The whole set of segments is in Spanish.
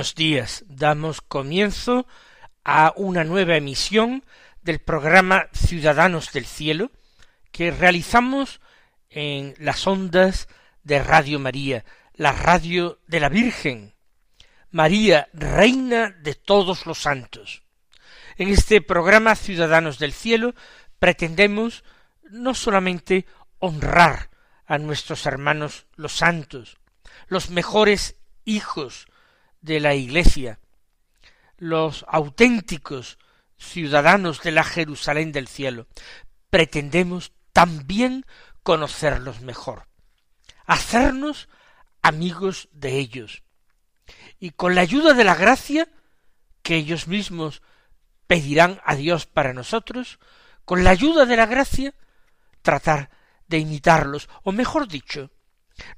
Buenos días. Damos comienzo a una nueva emisión del programa Ciudadanos del Cielo que realizamos en las ondas de Radio María, la radio de la Virgen, María, Reina de todos los santos. En este programa Ciudadanos del Cielo pretendemos no solamente honrar a nuestros hermanos los santos, los mejores hijos de la Iglesia, los auténticos ciudadanos de la Jerusalén del cielo, pretendemos también conocerlos mejor, hacernos amigos de ellos, y con la ayuda de la gracia que ellos mismos pedirán a Dios para nosotros, con la ayuda de la gracia, tratar de imitarlos, o mejor dicho,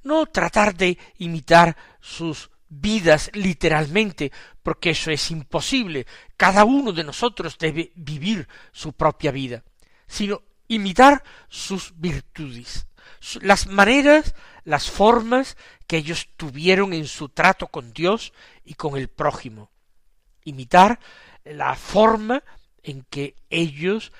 no tratar de imitar sus vidas literalmente, porque eso es imposible. Cada uno de nosotros debe vivir su propia vida, sino imitar sus virtudes, las maneras, las formas que ellos tuvieron en su trato con Dios y con el prójimo. Imitar la forma en que ellos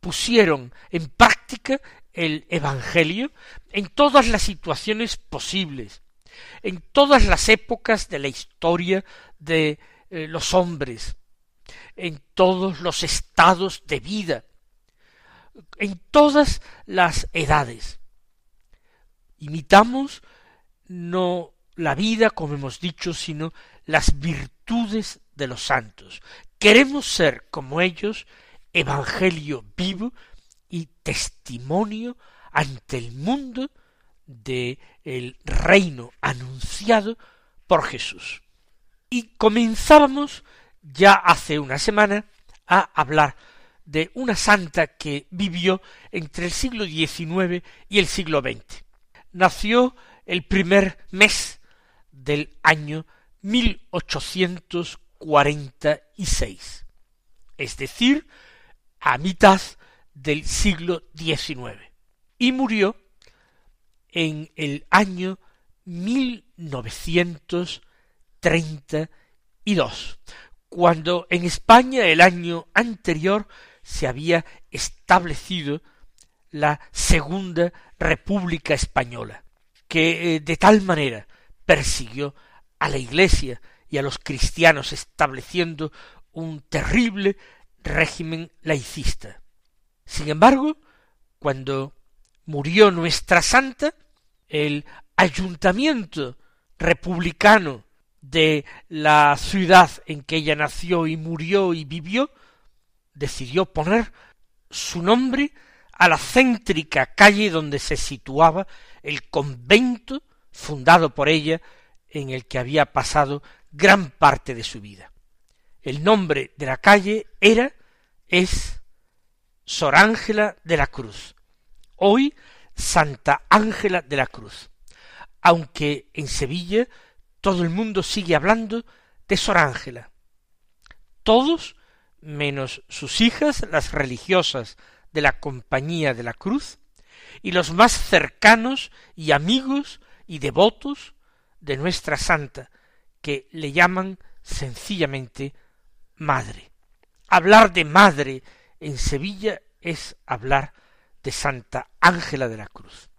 pusieron en práctica el Evangelio en todas las situaciones posibles, en todas las épocas de la historia de eh, los hombres, en todos los estados de vida, en todas las edades. Imitamos no la vida, como hemos dicho, sino las virtudes de los santos. Queremos ser como ellos, evangelio vivo y testimonio ante el mundo de el reino anunciado por Jesús. Y comenzábamos ya hace una semana a hablar de una santa que vivió entre el siglo XIX y el siglo XX. Nació el primer mes del año 1846, es decir, a mitad del siglo XIX, y murió en el año mil novecientos treinta y dos, cuando en España el año anterior se había establecido la Segunda República Española, que eh, de tal manera persiguió a la Iglesia y a los cristianos estableciendo un terrible régimen laicista. Sin embargo, cuando murió nuestra santa, el ayuntamiento republicano de la ciudad en que ella nació y murió y vivió, decidió poner su nombre a la céntrica calle donde se situaba el convento fundado por ella en el que había pasado gran parte de su vida. El nombre de la calle era, es Sor Ángela de la Cruz. Hoy Santa Ángela de la Cruz, aunque en Sevilla todo el mundo sigue hablando de Sor Ángela. Todos, menos sus hijas, las religiosas de la Compañía de la Cruz, y los más cercanos y amigos y devotos de nuestra santa, que le llaman sencillamente madre. Hablar de madre en Sevilla es hablar de Santa Ángela de la Cruz.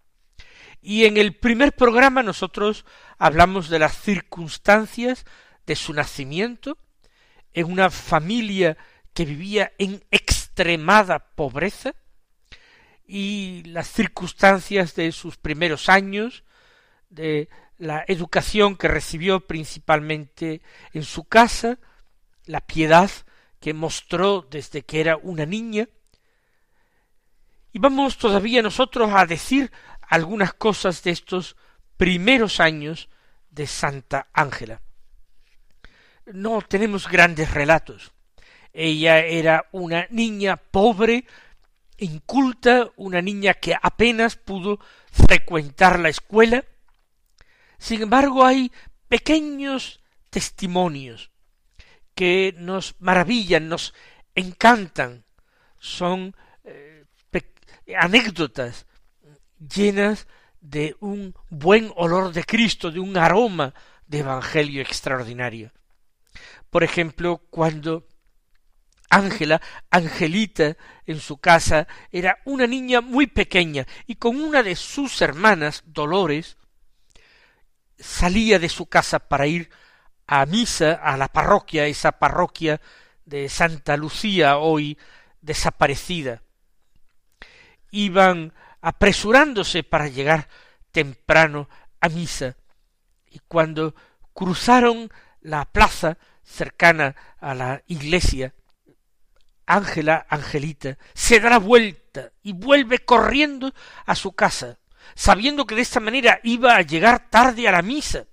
Y en el primer programa nosotros hablamos de las circunstancias de su nacimiento en una familia que vivía en extremada pobreza y las circunstancias de sus primeros años, de la educación que recibió principalmente en su casa, la piedad que mostró desde que era una niña. Y vamos todavía nosotros a decir algunas cosas de estos primeros años de Santa Ángela. No tenemos grandes relatos. Ella era una niña pobre, inculta, una niña que apenas pudo frecuentar la escuela. Sin embargo, hay pequeños testimonios que nos maravillan, nos encantan. Son anécdotas llenas de un buen olor de Cristo, de un aroma de Evangelio extraordinario. Por ejemplo, cuando Ángela, Angelita, en su casa, era una niña muy pequeña y con una de sus hermanas, Dolores, salía de su casa para ir a misa a la parroquia, esa parroquia de Santa Lucía, hoy desaparecida. Iban apresurándose para llegar temprano a misa, y cuando cruzaron la plaza cercana a la iglesia, Ángela, Angelita, se da la vuelta y vuelve corriendo a su casa, sabiendo que de esta manera iba a llegar tarde a la misa.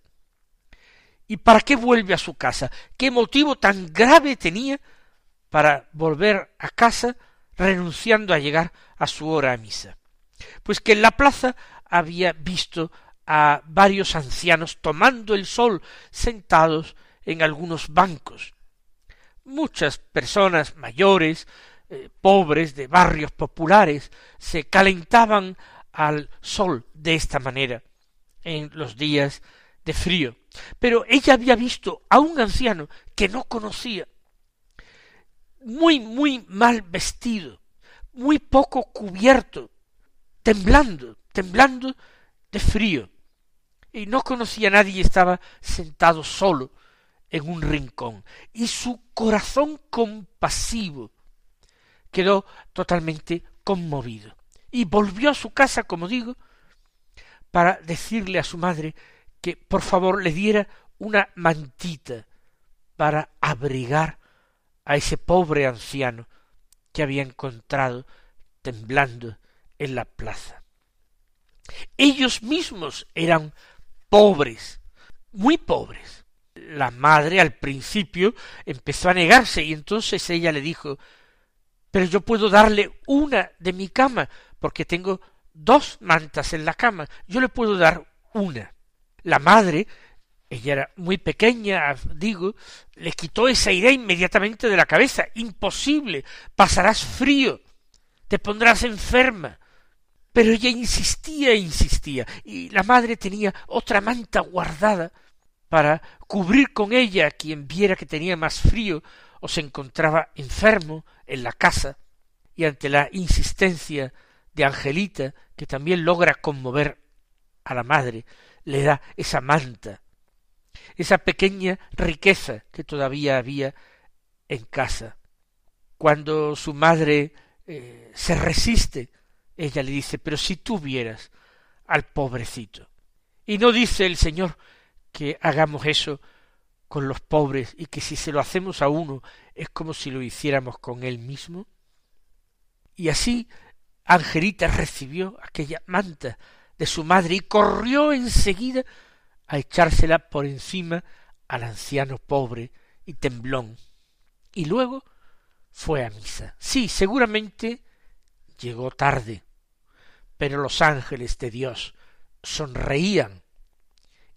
¿Y para qué vuelve a su casa? ¿Qué motivo tan grave tenía para volver a casa renunciando a llegar a su hora a misa? Pues que en la plaza había visto a varios ancianos tomando el sol sentados en algunos bancos. Muchas personas mayores, eh, pobres, de barrios populares, se calentaban al sol de esta manera en los días de frío. Pero ella había visto a un anciano que no conocía, muy, muy mal vestido, muy poco cubierto, temblando, temblando de frío. Y no conocía a nadie, estaba sentado solo en un rincón. Y su corazón compasivo quedó totalmente conmovido. Y volvió a su casa, como digo, para decirle a su madre que por favor le diera una mantita para abrigar a ese pobre anciano que había encontrado temblando en la plaza. Ellos mismos eran pobres, muy pobres. La madre al principio empezó a negarse y entonces ella le dijo pero yo puedo darle una de mi cama, porque tengo dos mantas en la cama, yo le puedo dar una. La madre, ella era muy pequeña, digo, le quitó esa idea inmediatamente de la cabeza. Imposible, pasarás frío, te pondrás enferma. Pero ella insistía e insistía, y la madre tenía otra manta guardada para cubrir con ella a quien viera que tenía más frío o se encontraba enfermo en la casa, y ante la insistencia de Angelita, que también logra conmover a la madre, le da esa manta, esa pequeña riqueza que todavía había en casa. Cuando su madre eh, se resiste ella le dice, pero si tú vieras al pobrecito. Y no dice el Señor que hagamos eso con los pobres y que si se lo hacemos a uno es como si lo hiciéramos con él mismo. Y así Angelita recibió aquella manta de su madre y corrió enseguida a echársela por encima al anciano pobre y temblón. Y luego fue a misa. Sí, seguramente llegó tarde, pero los ángeles de Dios sonreían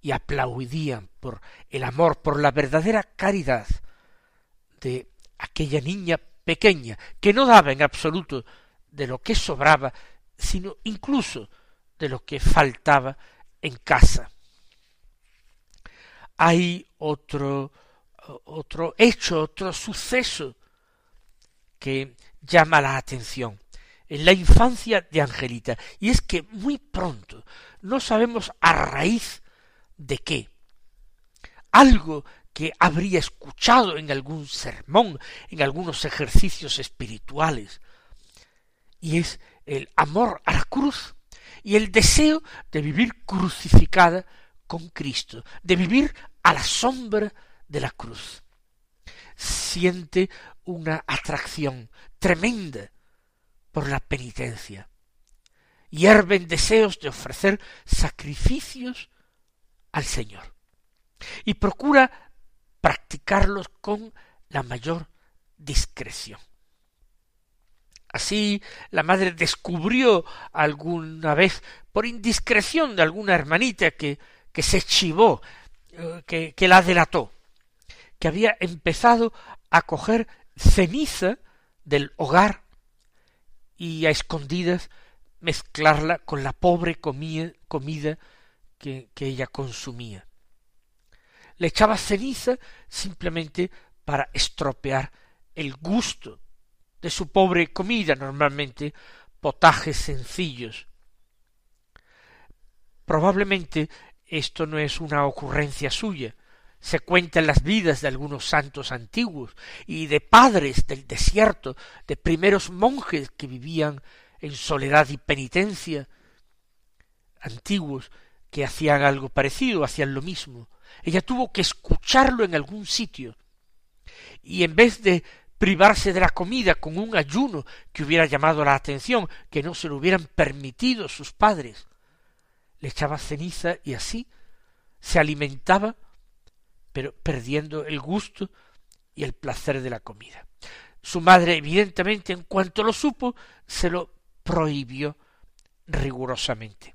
y aplaudían por el amor, por la verdadera caridad de aquella niña pequeña, que no daba en absoluto de lo que sobraba, sino incluso de lo que faltaba en casa. Hay otro otro hecho, otro suceso que llama la atención. En la infancia de Angelita, y es que muy pronto no sabemos a raíz de qué. Algo que habría escuchado en algún sermón, en algunos ejercicios espirituales, y es el amor a la cruz, y el deseo de vivir crucificada con Cristo, de vivir a la sombra de la cruz. Siente una atracción tremenda por la penitencia. Hierven deseos de ofrecer sacrificios al Señor. Y procura practicarlos con la mayor discreción. Así la madre descubrió alguna vez por indiscreción de alguna hermanita que, que se chivó, eh, que, que la delató, que había empezado a coger ceniza del hogar y a escondidas mezclarla con la pobre comida, que, que ella consumía. Le echaba ceniza simplemente para estropear el gusto de su pobre comida, normalmente potajes sencillos. Probablemente esto no es una ocurrencia suya, se cuentan las vidas de algunos santos antiguos y de padres del desierto, de primeros monjes que vivían en soledad y penitencia, antiguos que hacían algo parecido, hacían lo mismo. Ella tuvo que escucharlo en algún sitio y en vez de privarse de la comida con un ayuno que hubiera llamado la atención, que no se lo hubieran permitido sus padres. Le echaba ceniza y así se alimentaba, pero perdiendo el gusto y el placer de la comida. Su madre, evidentemente, en cuanto lo supo, se lo prohibió rigurosamente.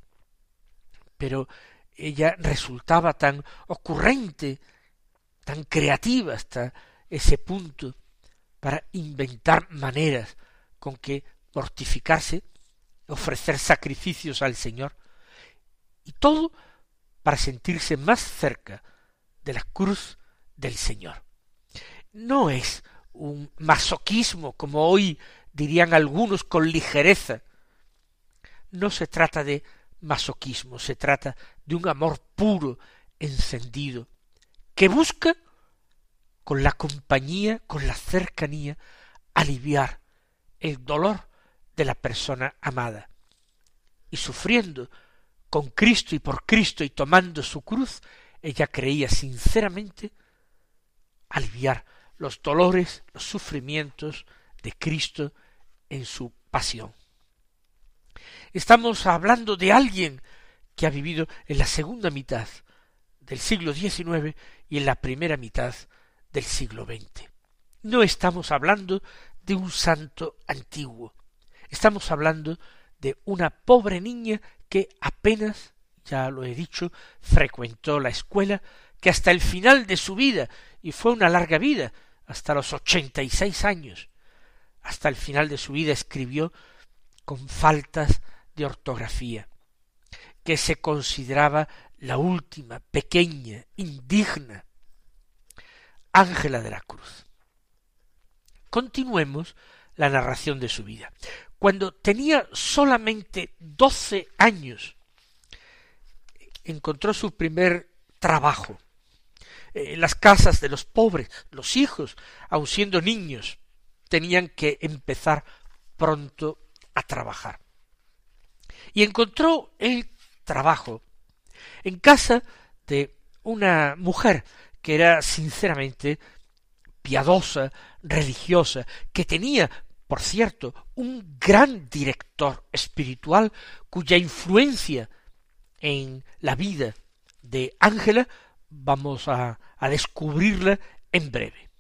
Pero ella resultaba tan ocurrente, tan creativa hasta ese punto, para inventar maneras con que mortificarse, ofrecer sacrificios al Señor, y todo para sentirse más cerca de la cruz del Señor. No es un masoquismo, como hoy dirían algunos con ligereza. No se trata de masoquismo, se trata de un amor puro, encendido, que busca con la compañía, con la cercanía, aliviar el dolor de la persona amada. Y sufriendo con Cristo y por Cristo y tomando su cruz, ella creía sinceramente aliviar los dolores, los sufrimientos de Cristo en su pasión. Estamos hablando de alguien que ha vivido en la segunda mitad del siglo XIX y en la primera mitad del siglo XX. No estamos hablando de un santo antiguo, estamos hablando de una pobre niña que apenas, ya lo he dicho, frecuentó la escuela, que hasta el final de su vida, y fue una larga vida, hasta los ochenta y seis años, hasta el final de su vida escribió con faltas de ortografía, que se consideraba la última, pequeña, indigna, Ángela de la Cruz. Continuemos la narración de su vida. Cuando tenía solamente doce años, encontró su primer trabajo en las casas de los pobres, los hijos, aun siendo niños, tenían que empezar pronto a trabajar. Y encontró el trabajo en casa de una mujer que era sinceramente piadosa, religiosa, que tenía, por cierto, un gran director espiritual cuya influencia en la vida de Ángela vamos a, a, descubrirla en breve.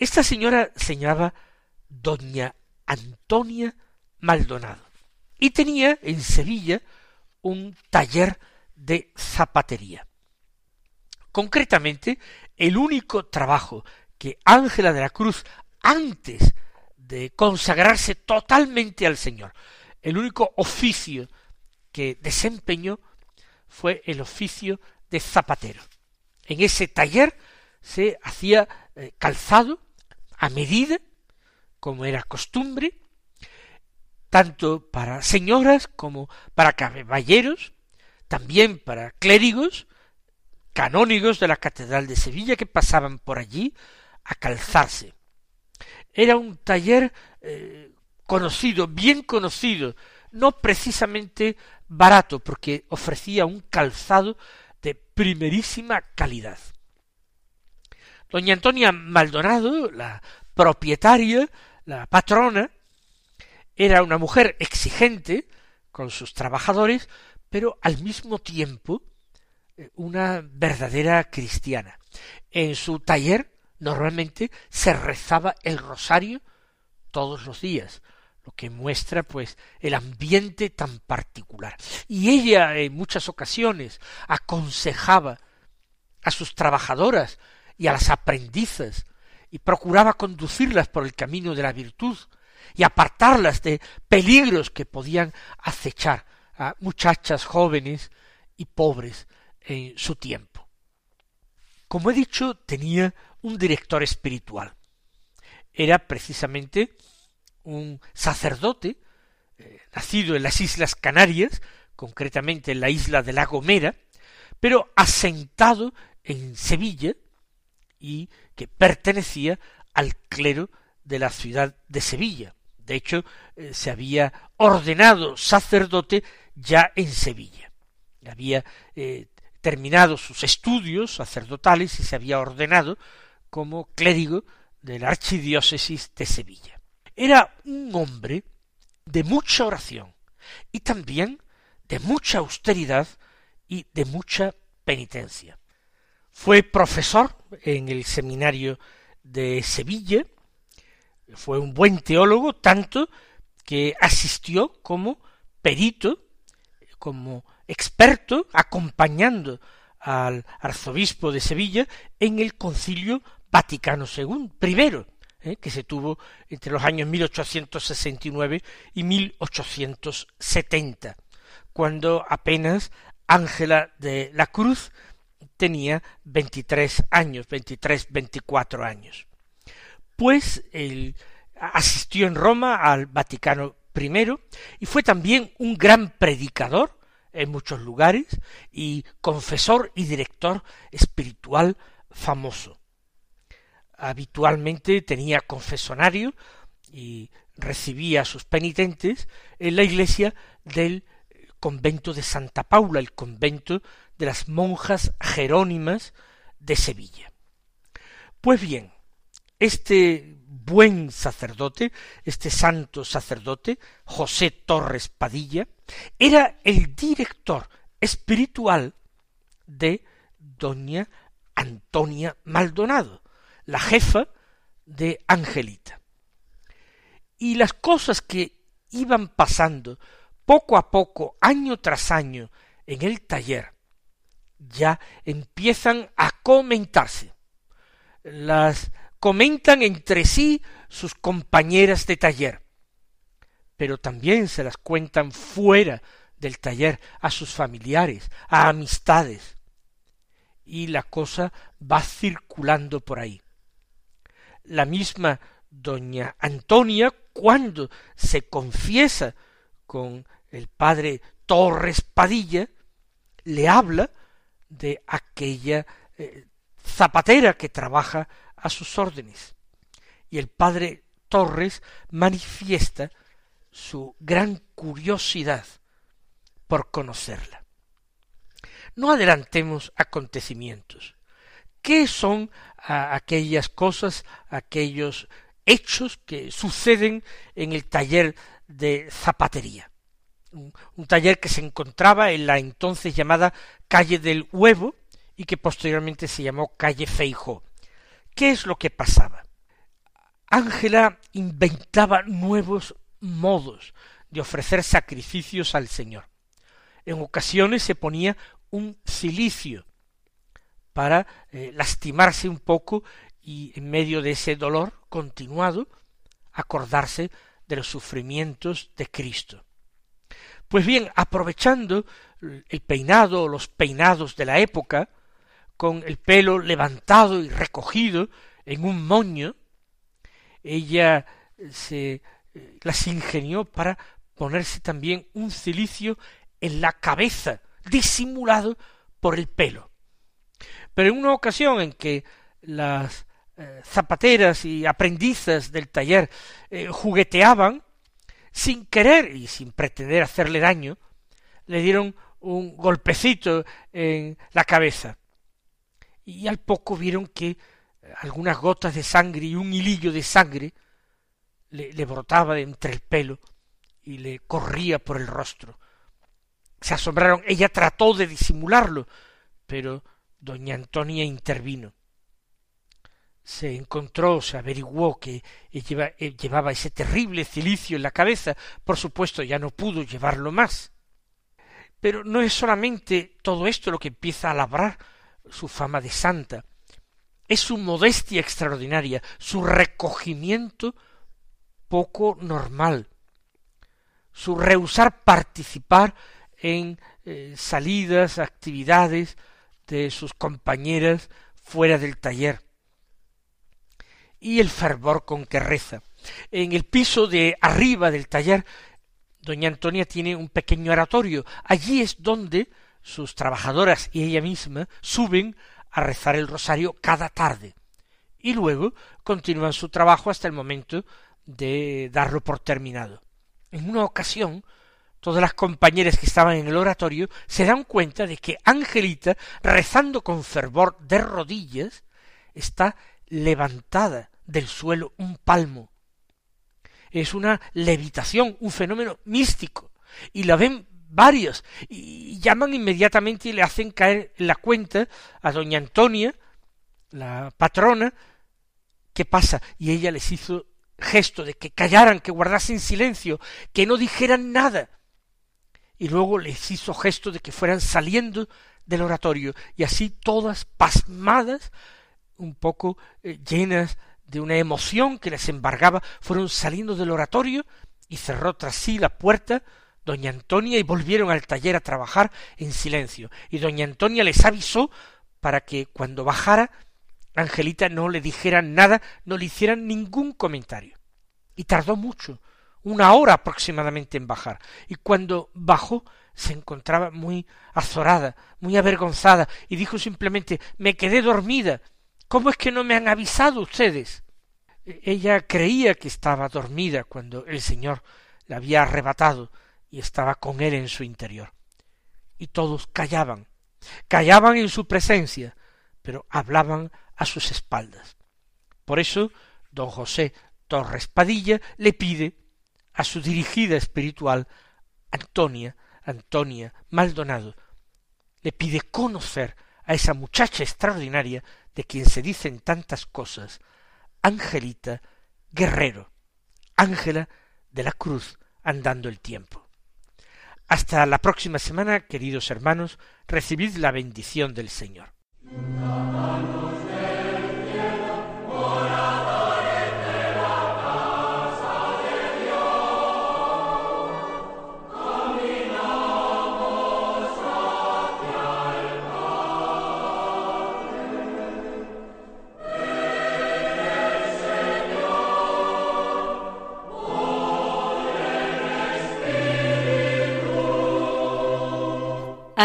Esta señora se llamaba doña Antonia Maldonado y tenía en Sevilla un taller de zapatería. Concretamente, el único trabajo que Ángela de la Cruz, antes de consagrarse totalmente al Señor, el único oficio que desempeñó fue el oficio de zapatero. En ese taller se hacía eh, calzado a medida, como era costumbre, tanto para señoras como para caballeros, también para clérigos, canónigos de la Catedral de Sevilla que pasaban por allí a calzarse. Era un taller eh, conocido, bien conocido, no precisamente barato porque ofrecía un calzado de primerísima calidad. Doña Antonia Maldonado, la propietaria, la patrona, era una mujer exigente con sus trabajadores, pero al mismo tiempo eh, una verdadera cristiana. En su taller normalmente se rezaba el rosario todos los días, lo que muestra pues el ambiente tan particular. Y ella en muchas ocasiones aconsejaba a sus trabajadoras y a las aprendizas y procuraba conducirlas por el camino de la virtud y apartarlas de peligros que podían acechar a muchachas jóvenes y pobres en su tiempo. Como he dicho, tenía un director espiritual. Era precisamente un sacerdote eh, nacido en las Islas Canarias, concretamente en la isla de La Gomera, pero asentado en Sevilla y que pertenecía al clero de la ciudad de Sevilla. De hecho, eh, se había ordenado sacerdote ya en Sevilla. Había eh, terminado sus estudios sacerdotales y se había ordenado como clérigo de la archidiócesis de Sevilla. Era un hombre de mucha oración y también de mucha austeridad y de mucha penitencia. Fue profesor en el seminario de Sevilla, fue un buen teólogo, tanto que asistió como perito, como experto, acompañando al arzobispo de Sevilla en el concilio Vaticano II, primero, ¿eh? que se tuvo entre los años 1869 y 1870, cuando apenas Ángela de la Cruz tenía 23 años, 23, 24 años. Pues él asistió en Roma al Vaticano I y fue también un gran predicador en muchos lugares y confesor y director espiritual famoso. Habitualmente tenía confesonario y recibía a sus penitentes en la iglesia del convento de Santa Paula, el convento de las monjas jerónimas de Sevilla. Pues bien, este buen sacerdote, este santo sacerdote, José Torres Padilla, era el director espiritual de doña Antonia Maldonado, la jefa de Angelita. Y las cosas que iban pasando poco a poco, año tras año, en el taller, ya empiezan a comentarse. Las comentan entre sí sus compañeras de taller, pero también se las cuentan fuera del taller a sus familiares, a amistades, y la cosa va circulando por ahí. La misma doña Antonia, cuando se confiesa con el padre Torres Padilla, le habla de aquella eh, zapatera que trabaja a sus órdenes. Y el padre Torres manifiesta su gran curiosidad por conocerla. No adelantemos acontecimientos. ¿Qué son aquellas cosas, aquellos hechos que suceden en el taller de zapatería? un, taller que se encontraba en la entonces llamada calle del Huevo y que posteriormente se llamó calle Feijó. ¿Qué es lo que pasaba? Ángela inventaba nuevos modos de ofrecer sacrificios al Señor. En ocasiones se ponía un cilicio para eh, lastimarse un poco y en medio de ese dolor continuado acordarse de los sufrimientos de Cristo. Pues bien, aprovechando el peinado o los peinados de la época, con el pelo levantado y recogido en un moño, ella se eh, las ingenió para ponerse también un cilicio en la cabeza, disimulado por el pelo. Pero en una ocasión en que las eh, zapateras y aprendizas del taller eh, jugueteaban, sin querer y sin pretender hacerle daño, le dieron un golpecito en la cabeza. Y al poco vieron que algunas gotas de sangre y un hilillo de sangre le, brotaba entre el pelo y le corría por el rostro. Se asombraron. Ella trató de disimularlo, pero doña Antonia intervino. Se encontró, se averiguó que llevaba ese terrible cilicio en la cabeza. Por supuesto, ya no pudo llevarlo más. Pero no es solamente todo esto lo que empieza a labrar su fama de santa. Es su modestia extraordinaria, su recogimiento poco normal, su rehusar participar en eh, salidas, actividades de sus compañeras fuera del taller. Y el fervor con que reza. En el piso de arriba del taller, doña Antonia tiene un pequeño oratorio. Allí es donde sus trabajadoras y ella misma suben a rezar el rosario cada tarde. Y luego continúan su trabajo hasta el momento de darlo por terminado. En una ocasión, todas las compañeras que estaban en el oratorio se dan cuenta de que Angelita, rezando con fervor de rodillas, está levantada del suelo un palmo. Es una levitación, un fenómeno místico, y la ven varios, y llaman inmediatamente y le hacen caer en la cuenta a doña Antonia, la patrona, ¿qué pasa? Y ella les hizo gesto de que callaran, que guardasen silencio, que no dijeran nada. Y luego les hizo gesto de que fueran saliendo del oratorio, y así todas pasmadas, un poco eh, llenas de una emoción que les embargaba, fueron saliendo del oratorio y cerró tras sí la puerta doña Antonia y volvieron al taller a trabajar en silencio. Y doña Antonia les avisó para que cuando bajara Angelita no le dijeran nada, no le hicieran ningún comentario. Y tardó mucho, una hora aproximadamente en bajar. Y cuando bajó se encontraba muy azorada, muy avergonzada, y dijo simplemente me quedé dormida. ¿Cómo es que no me han avisado ustedes? E-, ella creía que estaba dormida cuando el Señor la había arrebatado y estaba con él en su interior. Y todos callaban, callaban en su presencia, pero hablaban a sus espaldas. Por eso don José Torres Padilla le pide a su dirigida espiritual Antonia, Antonia Maldonado, le pide conocer a esa muchacha extraordinaria de quien se dicen tantas cosas, Angelita Guerrero, Ángela de la Cruz andando el tiempo. Hasta la próxima semana, queridos hermanos, recibid la bendición del Señor.